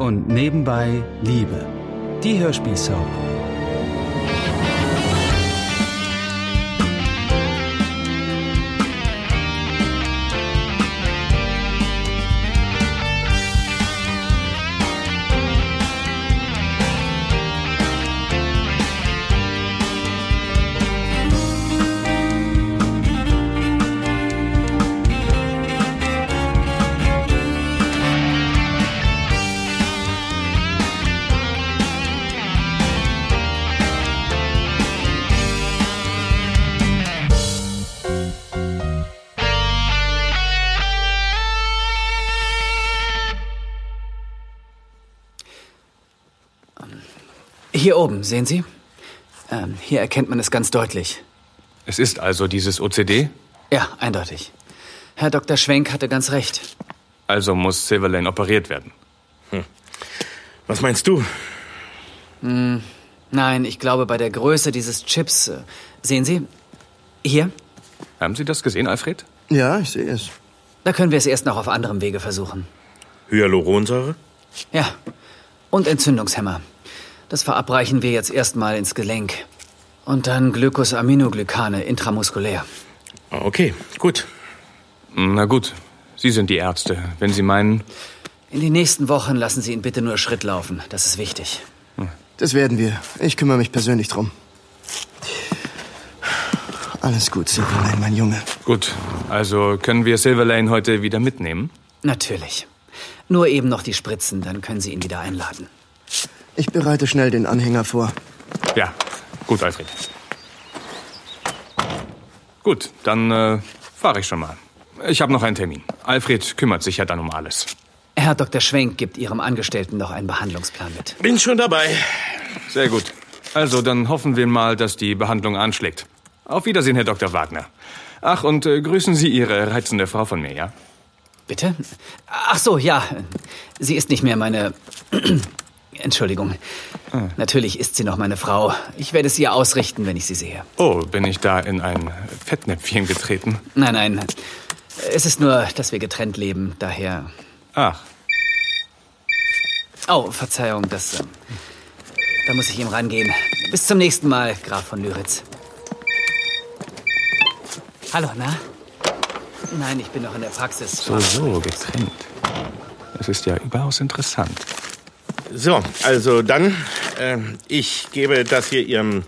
und nebenbei Liebe. Die Hörspielsoap. Hier oben, sehen Sie? Ähm, hier erkennt man es ganz deutlich. Es ist also dieses OCD? Ja, eindeutig. Herr Dr. Schwenk hatte ganz recht. Also muss Silverlane operiert werden. Hm. Was meinst du? Hm, nein, ich glaube, bei der Größe dieses Chips. Äh, sehen Sie? Hier? Haben Sie das gesehen, Alfred? Ja, ich sehe es. Da können wir es erst noch auf anderem Wege versuchen. Hyaluronsäure? Ja. Und Entzündungshemmer. Das verabreichen wir jetzt erstmal ins Gelenk. Und dann Glycosaminoglycane intramuskulär. Okay, gut. Na gut, Sie sind die Ärzte. Wenn Sie meinen. In den nächsten Wochen lassen Sie ihn bitte nur Schritt laufen. Das ist wichtig. Das werden wir. Ich kümmere mich persönlich drum. Alles gut, Silverlane, mein Junge. Gut, also können wir Silverlane heute wieder mitnehmen? Natürlich. Nur eben noch die Spritzen, dann können Sie ihn wieder einladen. Ich bereite schnell den Anhänger vor. Ja, gut, Alfred. Gut, dann äh, fahre ich schon mal. Ich habe noch einen Termin. Alfred kümmert sich ja dann um alles. Herr Dr. Schwenk gibt Ihrem Angestellten noch einen Behandlungsplan mit. Bin schon dabei. Sehr gut. Also, dann hoffen wir mal, dass die Behandlung anschlägt. Auf Wiedersehen, Herr Dr. Wagner. Ach, und äh, grüßen Sie Ihre reizende Frau von mir, ja? Bitte? Ach so, ja. Sie ist nicht mehr meine Entschuldigung. Ah. Natürlich ist sie noch meine Frau. Ich werde es ihr ausrichten, wenn ich sie sehe. Oh, bin ich da in ein Fettnäpfchen getreten? Nein, nein. Es ist nur, dass wir getrennt leben, daher. Ach. Oh, Verzeihung, das. Äh, da muss ich ihm rangehen. Bis zum nächsten Mal, Graf von Lyritz. Hallo, na? Nein, ich bin noch in der Praxis. So, so, getrennt. Das ist ja überaus interessant. So, also dann, äh, ich gebe das hier Ihrem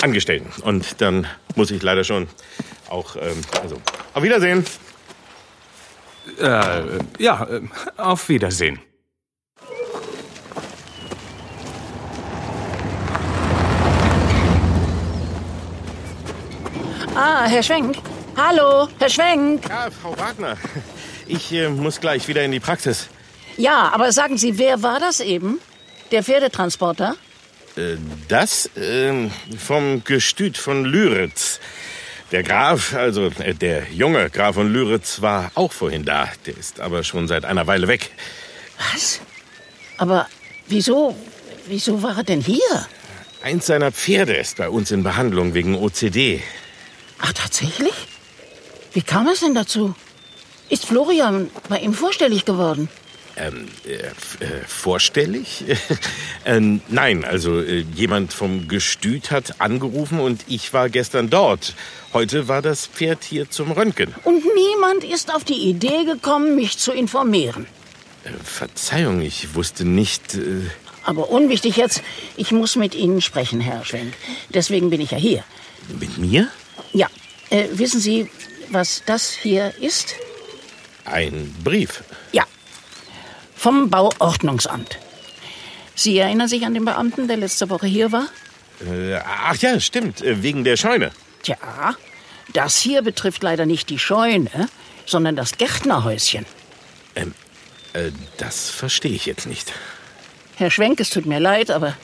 Angestellten. Und dann muss ich leider schon auch, ähm, also, auf Wiedersehen. Äh, ja, äh, auf Wiedersehen. Ah, Herr Schwenk. Hallo, Herr Schwenk. Ja, Frau Wagner. Ich äh, muss gleich wieder in die Praxis. Ja, aber sagen Sie, wer war das eben? Der Pferdetransporter? Äh, das? Äh, vom Gestüt von Lyritz. Der Graf, also äh, der junge Graf von Lyritz, war auch vorhin da. Der ist aber schon seit einer Weile weg. Was? Aber wieso, wieso war er denn hier? Eins seiner Pferde ist bei uns in Behandlung wegen OCD. Ach, tatsächlich? Wie kam es denn dazu? Ist Florian bei ihm vorstellig geworden? Ähm, äh, äh, vorstellig? äh, nein, also äh, jemand vom Gestüt hat angerufen und ich war gestern dort. Heute war das Pferd hier zum Röntgen. Und niemand ist auf die Idee gekommen, mich zu informieren. Äh, Verzeihung, ich wusste nicht. Äh, Aber unwichtig jetzt, ich muss mit Ihnen sprechen, Herr Schwenk. Deswegen bin ich ja hier. Mit mir? Ja. wissen Sie, was das hier ist? Ein Brief. Ja, vom Bauordnungsamt. Sie erinnern sich an den Beamten, der letzte Woche hier war? Äh, ach ja, stimmt, äh, wegen der Scheune. Tja, das hier betrifft leider nicht die Scheune, sondern das Gärtnerhäuschen. Ähm, äh, das verstehe ich jetzt nicht. Herr Schwenk, es tut mir leid, aber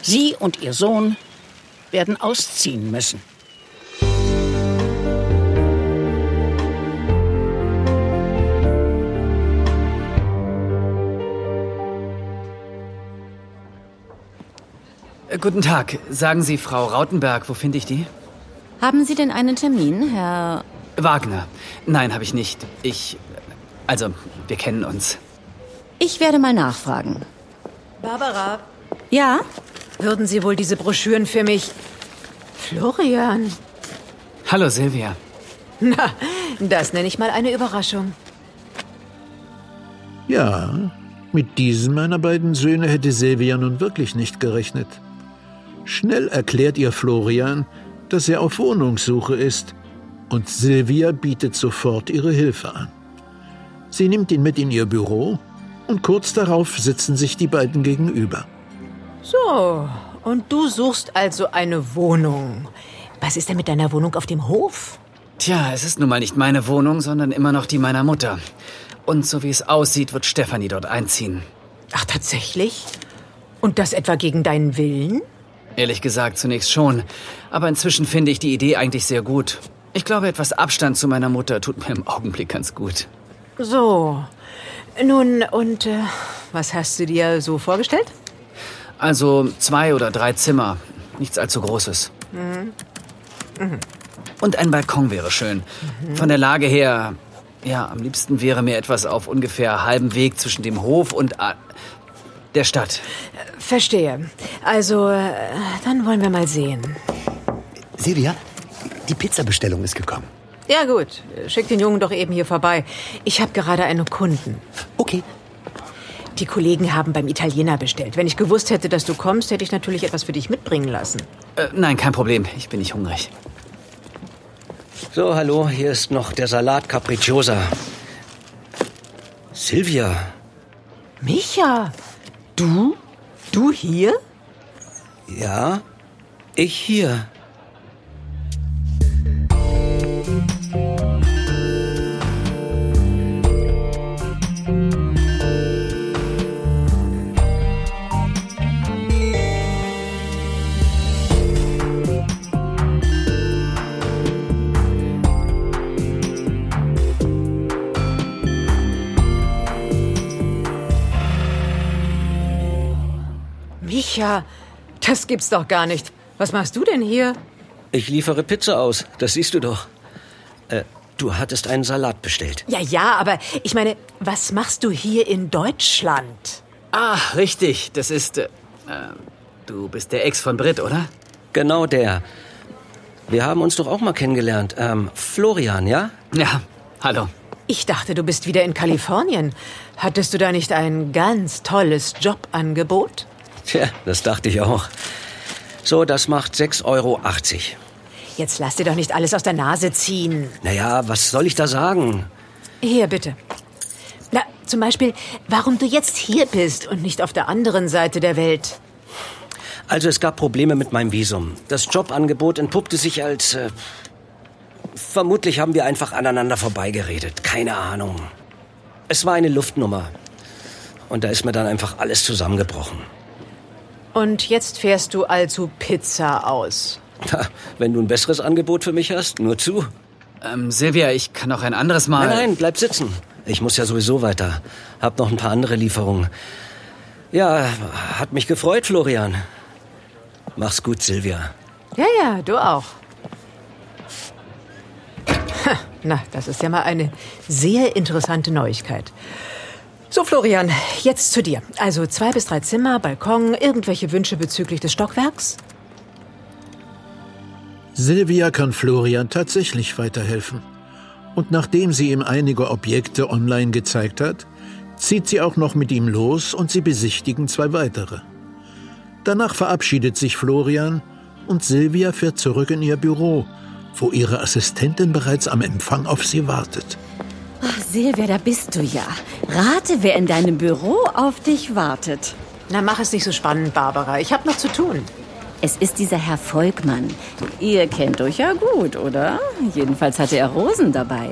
Sie und Ihr Sohn werden ausziehen müssen. Guten Tag. Sagen Sie, Frau Rautenberg, wo finde ich die? Haben Sie denn einen Termin, Herr... Wagner. Nein, habe ich nicht. Ich... Also, wir kennen uns. Ich werde mal nachfragen. Barbara, Ja? würden Sie wohl diese Broschüren für mich... Florian. Hallo Silvia. Na, das nenne ich mal eine Überraschung. Ja, mit diesem meiner beiden Söhne hätte Silvia nun wirklich nicht gerechnet. Schnell erklärt ihr Florian, dass er auf Wohnungssuche ist, und Silvia bietet sofort ihre Hilfe an. Sie nimmt ihn mit in ihr Büro und kurz darauf sitzen sich die beiden gegenüber. So, und du suchst also eine Wohnung. Was ist denn mit deiner Wohnung auf dem Hof? Tja, es ist nun mal nicht meine Wohnung, sondern immer noch die meiner Mutter. Und so wie es aussieht, wird Stefanie dort einziehen. Ach, tatsächlich? Und das etwa gegen deinen Willen? Ehrlich gesagt, zunächst schon. Aber inzwischen finde ich die Idee eigentlich sehr gut. Ich glaube, etwas Abstand zu meiner Mutter tut mir im Augenblick ganz gut. So. Nun, und äh, was hast du dir so vorgestellt? Also zwei oder drei Zimmer. Nichts allzu Großes. Und ein Balkon wäre schön. Von der Lage her, ja, am liebsten wäre mir etwas auf ungefähr halbem Weg zwischen dem Hof und ah, der Stadt. Verstehe. Also, äh, dann wollen wir mal sehen. Silvia, die Pizzabestellung ist gekommen. Ja gut, schick den Jungen doch eben hier vorbei. Ich habe gerade einen Kunden. Okay. Die Kollegen haben beim Italiener bestellt. Wenn ich gewusst hätte, dass du kommst, hätte ich natürlich etwas für dich mitbringen lassen. Äh, nein, kein Problem. Ich bin nicht hungrig. So, hallo, hier ist noch der Salat Capricciosa. Silvia, Micha, du? Du hier? ja? Ich hier. Micha, das gibt's doch gar nicht. Was machst du denn hier? Ich liefere Pizza aus, das siehst du doch. Äh, du hattest einen Salat bestellt. Ja, ja, aber ich meine, was machst du hier in Deutschland? Ah, richtig. Das ist. Äh, äh, du bist der Ex von Britt, oder? Genau der. Wir haben uns doch auch mal kennengelernt. Ähm, Florian, ja? Ja. Hallo. Ich dachte, du bist wieder in Kalifornien. Hattest du da nicht ein ganz tolles Jobangebot? Tja, das dachte ich auch. So, das macht 6,80 Euro. Jetzt lass dir doch nicht alles aus der Nase ziehen. Naja, was soll ich da sagen? Hier, bitte. Na, zum Beispiel, warum du jetzt hier bist und nicht auf der anderen Seite der Welt. Also es gab Probleme mit meinem Visum. Das Jobangebot entpuppte sich als... Äh, vermutlich haben wir einfach aneinander vorbeigeredet. Keine Ahnung. Es war eine Luftnummer. Und da ist mir dann einfach alles zusammengebrochen. Und jetzt fährst du also Pizza aus. Ha, Wenn du ein besseres Angebot für mich hast, nur zu. Ähm, Silvia, ich kann auch ein anderes Mal. Nein, nein, bleib sitzen. Ich muss ja sowieso weiter. Hab noch ein paar andere Lieferungen. Ja, hat mich gefreut, Florian. Mach's gut, Silvia. Ja, ja, du auch. Ha, Na, das ist ja mal eine sehr interessante Neuigkeit. So, Florian, jetzt zu dir. Also zwei bis drei Zimmer, Balkon, irgendwelche Wünsche bezüglich des Stockwerks? Silvia kann Florian tatsächlich weiterhelfen. Und nachdem sie ihm einige Objekte online gezeigt hat, zieht sie auch noch mit ihm los und sie besichtigen zwei weitere. Danach verabschiedet sich Florian und Silvia fährt zurück in ihr Büro, wo ihre Assistentin bereits am Empfang auf sie wartet. Silvia, da bist du ja. Rate, wer in deinem Büro auf dich wartet. Na, mach es nicht so spannend, Barbara. Ich habe noch zu tun. Es ist dieser Herr Volkmann. Ihr kennt euch ja gut, oder? Jedenfalls hatte er Rosen dabei.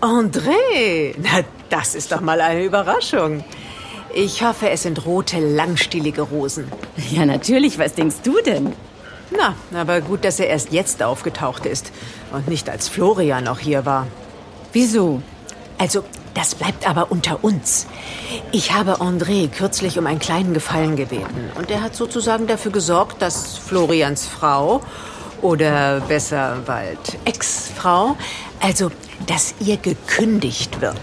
André, na, das ist doch mal eine Überraschung. Ich hoffe, es sind rote, langstielige Rosen. Ja, natürlich. Was denkst du denn? Na, aber gut, dass er erst jetzt aufgetaucht ist und nicht als Florian noch hier war. Wieso? Also, das bleibt aber unter uns. Ich habe André kürzlich um einen kleinen Gefallen gebeten. Und er hat sozusagen dafür gesorgt, dass Florians Frau, oder besser bald Ex-Frau, also, dass ihr gekündigt wird.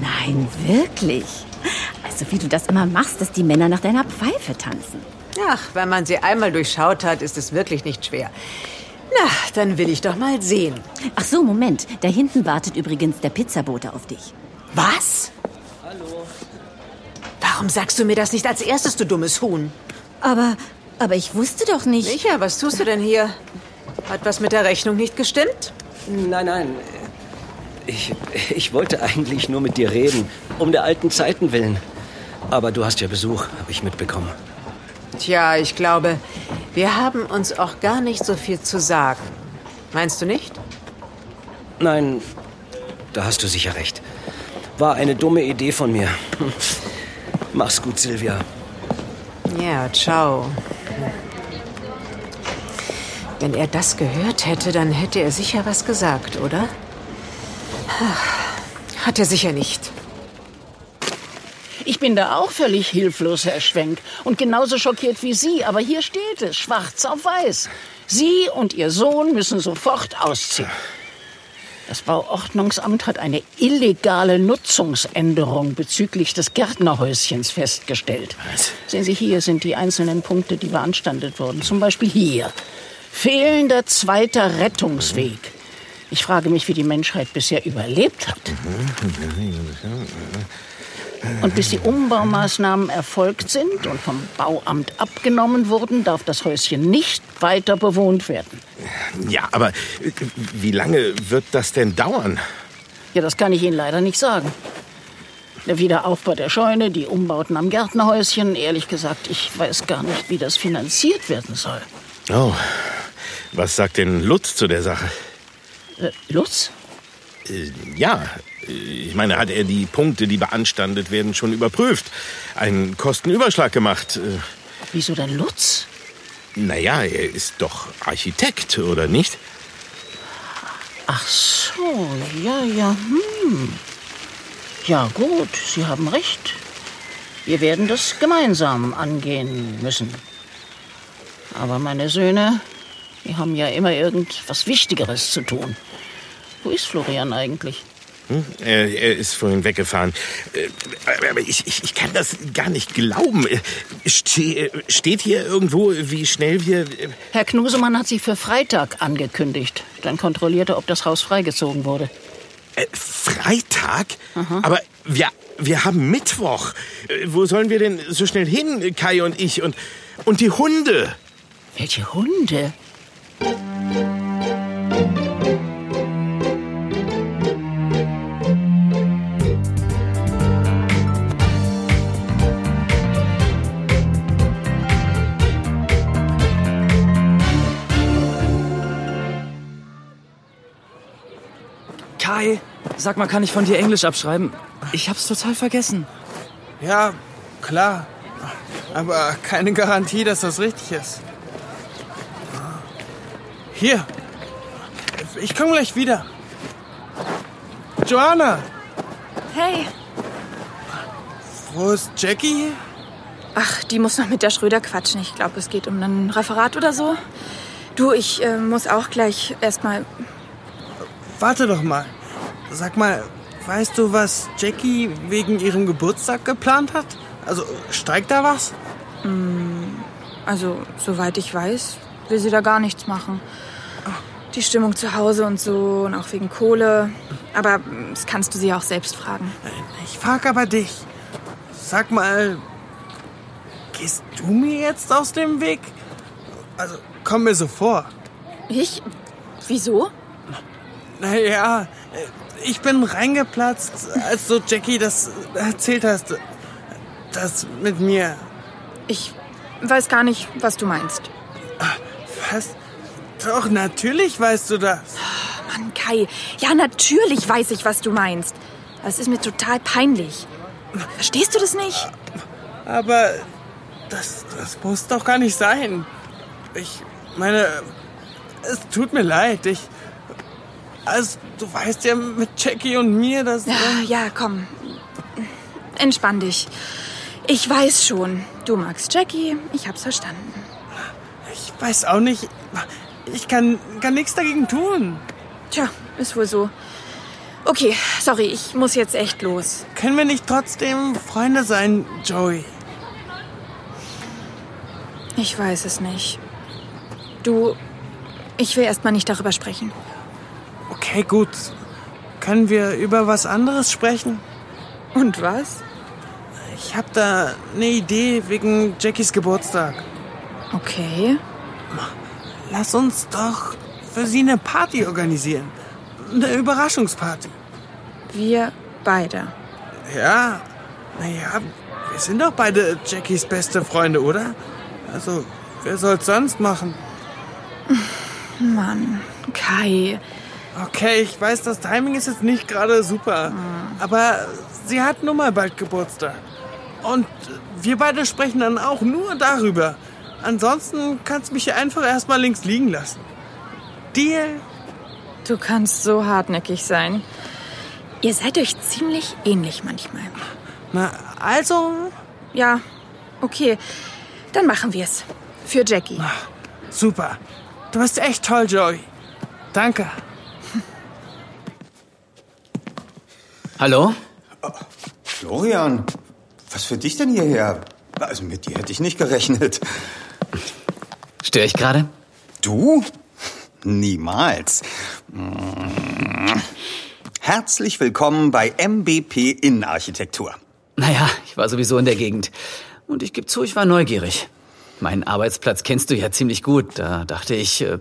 Nein, wirklich. Also So wie du das immer machst, dass die Männer nach deiner Pfeife tanzen. Ach, wenn man sie einmal durchschaut hat, ist es wirklich nicht schwer. Na, dann will ich doch mal sehen. Ach so, Moment. Da hinten wartet übrigens der Pizzabote auf dich. Was? Hallo. Warum sagst du mir das nicht als erstes, du dummes Huhn? Aber, aber ich wusste doch nicht. Micha, was tust du denn hier? Hat was mit der Rechnung nicht gestimmt? Nein, nein. Ich, ich wollte eigentlich nur mit dir reden, um der alten Zeiten willen. Aber du hast ja Besuch, habe ich mitbekommen. Tja, ich glaube, wir haben uns auch gar nicht so viel zu sagen. Meinst du nicht? Nein, da hast du sicher recht. War eine dumme Idee von mir. Mach's gut, Silvia. Ja, ciao. Wenn er das gehört hätte, dann hätte er sicher was gesagt, oder? Hat er sicher nicht. Ich bin da auch völlig hilflos, Herr Schwenk. Und genauso schockiert wie Sie. Aber hier steht es, schwarz auf weiß. Sie und Ihr Sohn müssen sofort ausziehen. Das Bauordnungsamt hat eine illegale Nutzungsänderung bezüglich des Gärtnerhäuschens festgestellt. Was? Sehen Sie, hier sind die einzelnen Punkte, die beanstandet wurden. Zum Beispiel hier. Fehlender zweiter Rettungsweg. Ich frage mich, wie die Menschheit bisher überlebt hat. Und bis die Umbaumaßnahmen erfolgt sind und vom Bauamt abgenommen wurden, darf das Häuschen nicht weiter bewohnt werden. Ja, aber wie lange wird das denn dauern? Ja, das kann ich Ihnen leider nicht sagen. Der Wiederaufbau der Scheune, die Umbauten am Gärtnerhäuschen, ehrlich gesagt, ich weiß gar nicht, wie das finanziert werden soll. Oh, was sagt denn Lutz zu der Sache? Äh, Lutz? Äh, ja, äh, ich meine, hat er die Punkte, die beanstandet werden, schon überprüft? Einen Kostenüberschlag gemacht? Äh, Wieso denn Lutz? Naja, er ist doch Architekt, oder nicht? Ach so, ja, ja, hm. Ja, gut, Sie haben recht. Wir werden das gemeinsam angehen müssen. Aber meine Söhne, die haben ja immer irgendwas Wichtigeres zu tun. Wo ist Florian eigentlich? Hm? Er, er ist vorhin weggefahren. Äh, Aber ich, ich, ich kann das gar nicht glauben. Äh, Ste steht hier irgendwo, wie schnell wir... äh, Herr Knusemann hat Sie für Freitag angekündigt. Dann kontrollierte, ob das Haus freigezogen wurde. Äh, Freitag? Aber wir, wir haben Mittwoch. Äh, Wo sollen wir denn so schnell hin, Kai und ich? Und, und die Hunde? Welche Hunde? Kai, sag mal, kann ich von dir Englisch abschreiben? Ich hab's total vergessen. Ja, klar. Aber keine Garantie, dass das richtig ist. Hier. Ich komme gleich wieder. Joanna, Hey, wo ist Jackie? ach, die muss noch mit der Schröder quatschen. Ich glaube, es geht um ein Referat oder so. Du, ich äh, muss auch gleich erstmal. Warte doch mal. Sag mal, weißt du, was Jackie wegen ihrem Geburtstag geplant hat? Also, steigt da was? Also, soweit ich weiß, will sie da gar nichts machen. Die Stimmung zu Hause und so und auch wegen Kohle. Aber mm, das kannst du sie auch selbst fragen. Ich frag aber dich. Sag mal, gehst du mir jetzt aus dem Weg? Also, komm mir so vor. Ich? Wieso? Naja, ich bin reingeplatzt, als du Jackie das erzählt hast. Das mit mir. Ich weiß gar nicht, was du meinst. Was? Doch, natürlich weißt du das. Mann, Kai. Ja, natürlich weiß ich, was du meinst. Das ist mir total peinlich. Verstehst du das nicht? Aber das, das muss doch gar nicht sein. Ich meine, es tut mir leid. Ich. Also, du weißt ja mit Jackie und mir, dass. Ja, ja, komm. Entspann dich. Ich weiß schon. Du magst Jackie. Ich hab's verstanden. Ich weiß auch nicht. Ich kann, kann nichts dagegen tun. Tja, ist wohl so. Okay, sorry, ich muss jetzt echt los. Können wir nicht trotzdem Freunde sein, Joey? Ich weiß es nicht. Du, ich will erst mal nicht darüber sprechen. Okay, gut. Können wir über was anderes sprechen? Und was? Ich habe da eine Idee wegen Jackies Geburtstag. Okay. Lass uns doch für sie eine Party organisieren. Eine Überraschungsparty. Wir beide. Ja, naja, wir sind doch beide Jackies beste Freunde, oder? Also, wer soll's sonst machen? Mann, Kai. Okay, ich weiß, das Timing ist jetzt nicht gerade super. Aber sie hat nun mal bald Geburtstag. Und wir beide sprechen dann auch nur darüber. Ansonsten kannst du mich einfach erstmal links liegen lassen. Deal? Du kannst so hartnäckig sein. Ihr seid euch ziemlich ähnlich manchmal. Na, also? Ja, okay. Dann machen wir's. Für Jackie. Super. Du bist echt toll, Joey. Danke. Hallo? Florian, was führt dich denn hierher? Also mit dir hätte ich nicht gerechnet. Störe ich gerade? Du? Niemals. Mm. Herzlich willkommen bei MBP Innenarchitektur. Naja, ich war sowieso in der Gegend. Und ich gebe zu, ich war neugierig. Meinen Arbeitsplatz kennst du ja ziemlich gut. Da dachte ich, äh,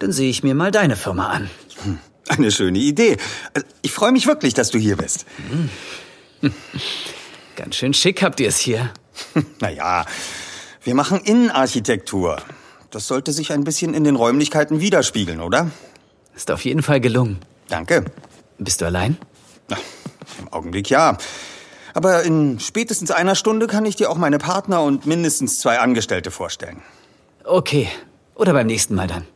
dann sehe ich mir mal deine Firma an. Hm, Eine schöne Idee. Also, Ich freue mich wirklich, dass du hier bist. Ganz schön schick habt ihr es hier. Naja, wir machen Innenarchitektur. Das sollte sich ein bisschen in den Räumlichkeiten widerspiegeln, oder? Ist auf jeden Fall gelungen. Danke. Bist du allein? Im Augenblick ja. Aber in spätestens einer Stunde kann ich dir auch meine Partner und mindestens zwei Angestellte vorstellen. Okay. Oder beim nächsten Mal dann.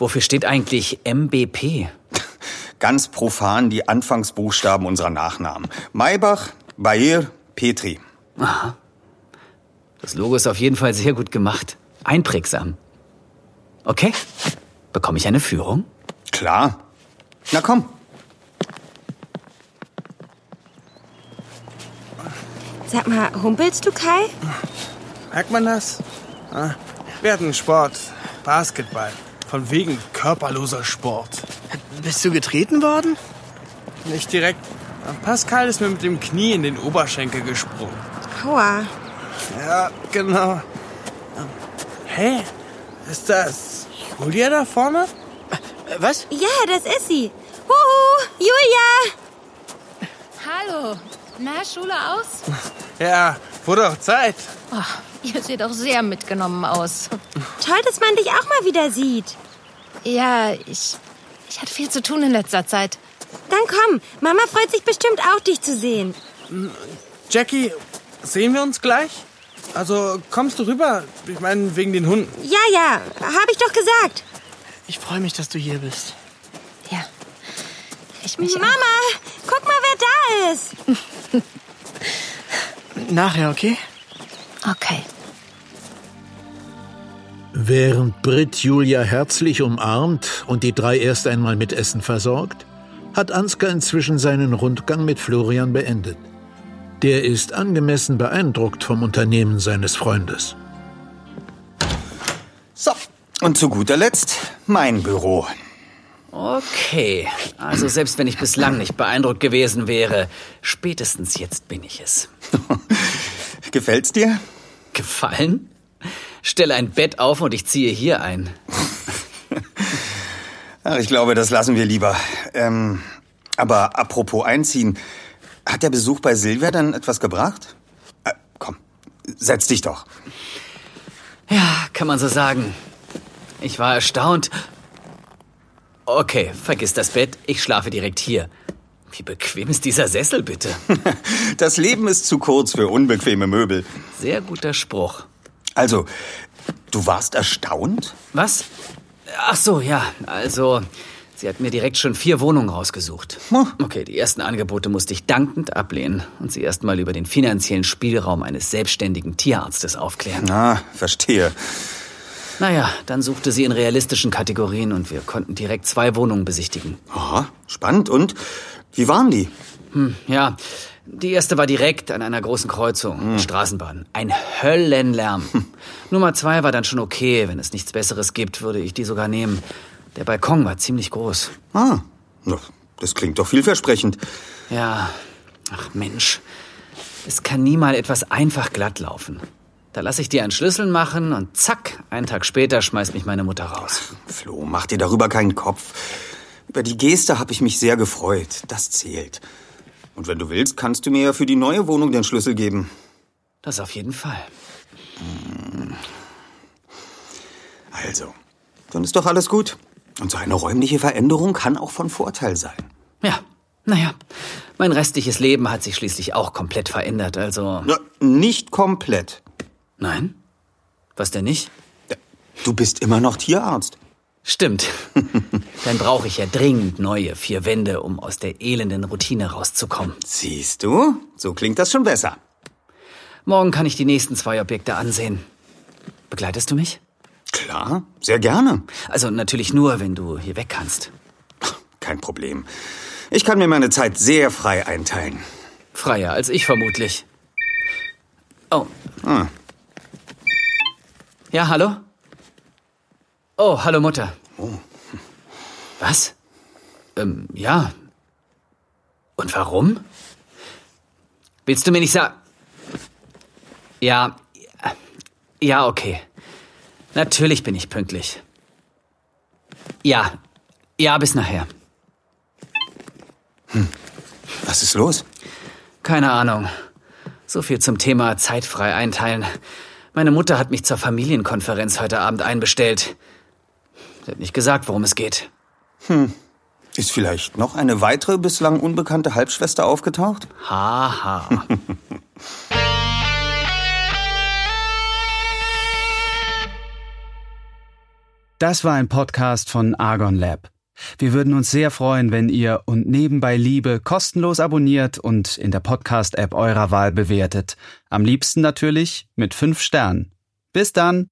Wofür steht eigentlich MBP? Ganz profan die Anfangsbuchstaben unserer Nachnamen. Maybach, Bayer, Petri. Aha. Das Logo ist auf jeden Fall sehr gut gemacht. Einprägsam. Okay. Bekomme ich eine Führung? Klar. Na komm. Sag mal, humpelst du, Kai? Merkt man das? Ah, Wir hatten Sport. Basketball. Von wegen körperloser Sport. Bist du getreten worden? Nicht direkt. Pascal ist mir mit dem Knie in den Oberschenkel gesprungen. Aua. Ja, genau. Hey, ist das Julia da vorne? Was? Ja, das ist sie. Huhu, Julia! Hallo. Na, Schule aus? Ja, wurde auch Zeit. Oh, ihr seht auch sehr mitgenommen aus. Toll, dass man dich auch mal wieder sieht. Ja, ich, ich hatte viel zu tun in letzter Zeit. Dann komm, Mama freut sich bestimmt auch, dich zu sehen. Jackie, sehen wir uns gleich? Also kommst du rüber? Ich meine, wegen den Hunden. Ja, ja, hab ich doch gesagt. Ich freue mich, dass du hier bist. Ich mich Mama, guck mal, wer da ist. Nachher, okay? Okay. Während Britt Julia herzlich umarmt und die drei erst einmal mit Essen versorgt, hat Ansgar inzwischen seinen Rundgang mit Florian beendet. Der ist angemessen beeindruckt vom Unternehmen seines Freundes. So, und zu guter Letzt mein Büro. Okay. Also selbst wenn ich bislang nicht beeindruckt gewesen wäre, spätestens jetzt bin ich es. Gefällt's dir? Gefallen? Stelle ein Bett auf und ich ziehe hier ein. Ach, ich glaube, das lassen wir lieber. Ähm, aber apropos einziehen, hat der Besuch bei Silvia dann etwas gebracht? Äh, komm, setz dich doch. Ja, kann man so sagen. Ich war erstaunt. Okay, vergiss das Bett. Ich schlafe direkt hier. Wie bequem ist dieser Sessel bitte? Das Leben ist zu kurz für unbequeme Möbel. Sehr guter Spruch. Also, du warst erstaunt? Was? Ach so, ja. Also, sie hat mir direkt schon vier Wohnungen rausgesucht. Okay, die ersten Angebote musste ich dankend ablehnen und sie erst mal über den finanziellen Spielraum eines selbstständigen Tierarztes aufklären. Na, verstehe. Naja, dann suchte sie in realistischen Kategorien und wir konnten direkt zwei Wohnungen besichtigen. Aha, spannend. Und wie waren die? Hm, ja, die erste war direkt an einer großen Kreuzung, Straßenbahn. Ein Höllenlärm. Nummer zwei war dann schon okay. Wenn es nichts Besseres gibt, würde ich die sogar nehmen. Der Balkon war ziemlich groß. Ah, das klingt doch vielversprechend. Ja, ach Mensch. Es kann nie mal etwas einfach glatt laufen. Da lasse ich dir einen Schlüssel machen und zack, einen Tag später schmeißt mich meine Mutter raus. Flo, mach dir darüber keinen Kopf. Über die Geste habe ich mich sehr gefreut. Das zählt. Und wenn du willst, kannst du mir ja für die neue Wohnung den Schlüssel geben. Das auf jeden Fall. Also, dann ist doch alles gut. Und so eine räumliche Veränderung kann auch von Vorteil sein. Ja, naja, mein restliches Leben hat sich schließlich auch komplett verändert, also. Na, nicht komplett. Nein? Was denn nicht? Du bist immer noch Tierarzt. Stimmt. Dann brauche ich ja dringend neue vier Wände, um aus der elenden Routine rauszukommen. Siehst du? So klingt das schon besser. Morgen kann ich die nächsten zwei Objekte ansehen. Begleitest du mich? Klar, sehr gerne. Also natürlich nur, wenn du hier weg kannst. Kein Problem. Ich kann mir meine Zeit sehr frei einteilen. Freier als ich vermutlich. Oh. Ah. Ja, hallo? Oh, hallo Mutter. Oh. Was? Ähm, ja. Und warum? Willst du mir nicht sagen? Ja. Ja, okay. Natürlich bin ich pünktlich. Ja. Ja, bis nachher. Hm. Was ist los? Keine Ahnung. So viel zum Thema zeitfrei einteilen. Meine Mutter hat mich zur Familienkonferenz heute Abend einbestellt. Sie hat nicht gesagt, worum es geht. Hm. Ist vielleicht noch eine weitere bislang unbekannte Halbschwester aufgetaucht? Haha. Ha. Das war ein Podcast von Argon Lab. Wir würden uns sehr freuen, wenn ihr und nebenbei Liebe kostenlos abonniert und in der Podcast-App eurer Wahl bewertet. Am liebsten natürlich mit fünf Sternen. Bis dann!